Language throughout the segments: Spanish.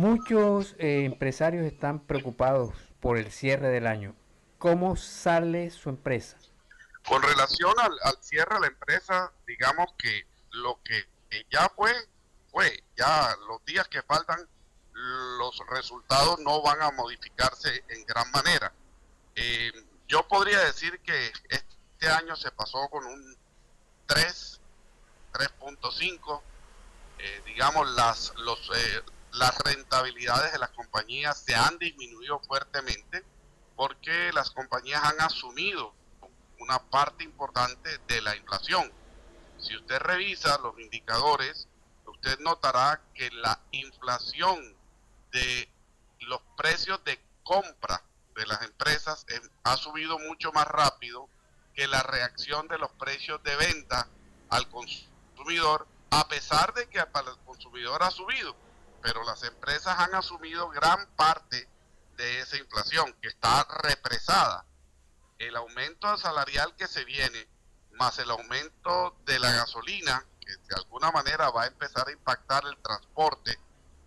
Muchos eh, empresarios están preocupados por el cierre del año. ¿Cómo sale su empresa? Con relación al, cierre de la empresa, digamos que lo que ya fue, fue. Ya los días que faltan, los resultados no van a modificarse en gran manera. Eh, yo podría decir que este año se pasó con un 3, 3.5. Eh, digamos, las, los, eh, las rentabilidades de las compañías se han disminuido fuertemente porque las compañías han asumido una parte importante de la inflación. Si usted revisa los indicadores, usted notará que la inflación de los precios de compra de las empresas ha subido mucho más rápido que la reacción de los precios de venta al consumidor, a pesar de que para el consumidor ha subido pero las empresas han asumido gran parte de esa inflación que está represada. El aumento salarial que se viene, más el aumento de la gasolina, que de alguna manera va a empezar a impactar el transporte,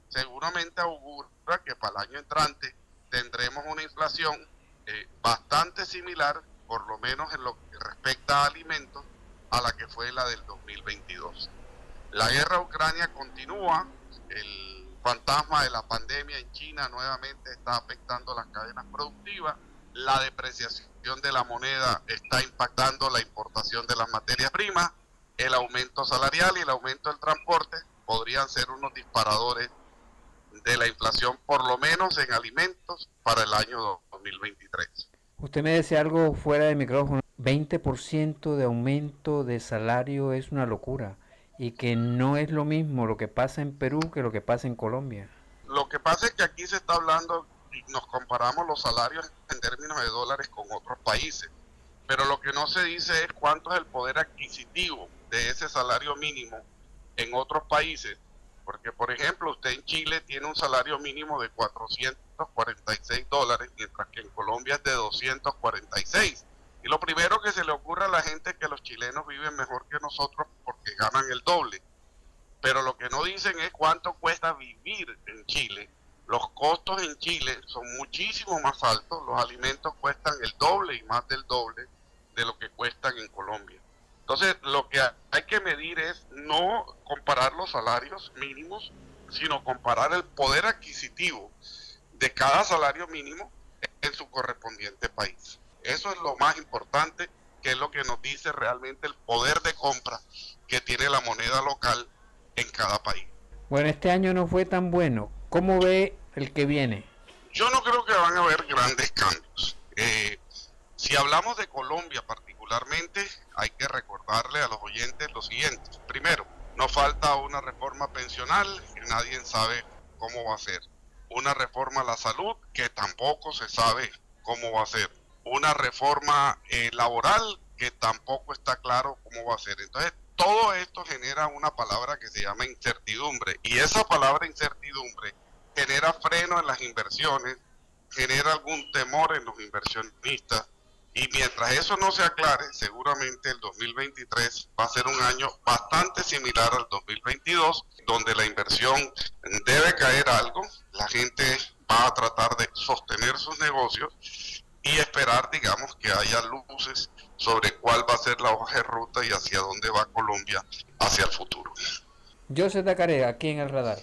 seguramente augura que para el año entrante tendremos una inflación eh, bastante similar, por lo menos en lo que respecta a alimentos, a la que fue la del 2022. La guerra Ucrania continúa, el fantasma de la pandemia en China nuevamente está afectando las cadenas productivas, la depreciación de la moneda está impactando la importación de las materias primas, el aumento salarial y el aumento del transporte podrían ser unos disparadores de la inflación, por lo menos en alimentos, para el año 2023. Usted me decía algo fuera de micrófono, 20% de aumento de salario es una locura y que no es lo mismo lo que pasa en Perú que lo que pasa en Colombia. Lo que pasa es que aquí se está hablando y nos comparamos los salarios en términos de dólares con otros países, pero lo que no se dice es cuánto es el poder adquisitivo de ese salario mínimo en otros países, porque por ejemplo usted en Chile tiene un salario mínimo de 446 dólares, mientras que en Colombia es de 246 y lo primero que se le ocurre a la gente es que los chilenos viven mejor que nosotros ganan el doble. Pero lo que no dicen es cuánto cuesta vivir en Chile. Los costos en Chile son muchísimo más altos, los alimentos cuestan el doble y más del doble de lo que cuestan en Colombia. Entonces, lo que hay que medir es no comparar los salarios mínimos, sino comparar el poder adquisitivo de cada salario mínimo en su correspondiente país. Eso es lo más importante, que es lo que nos dice realmente el poder de compra que tiene la moneda local en cada país. Bueno, este año no fue tan bueno. ¿Cómo ve el que viene? Yo no creo que van a haber grandes cambios. Eh, si hablamos de Colombia particularmente, hay que recordarle a los oyentes lo siguiente. Primero, nos falta una reforma pensional que nadie sabe cómo va a ser. Una reforma a la salud que tampoco se sabe cómo va a ser una reforma eh, laboral que tampoco está claro cómo va a ser. Entonces, todo esto genera una palabra que se llama incertidumbre y esa palabra incertidumbre genera freno en las inversiones, genera algún temor en los inversionistas y mientras eso no se aclare, seguramente el 2023 va a ser un año bastante similar al 2022, donde la inversión debe caer algo, la gente va a tratar de sostener sus negocios y esperar, digamos, que haya luces sobre cuál va a ser la hoja de ruta y hacia dónde va Colombia hacia el futuro. José Tacaré, aquí en el radar.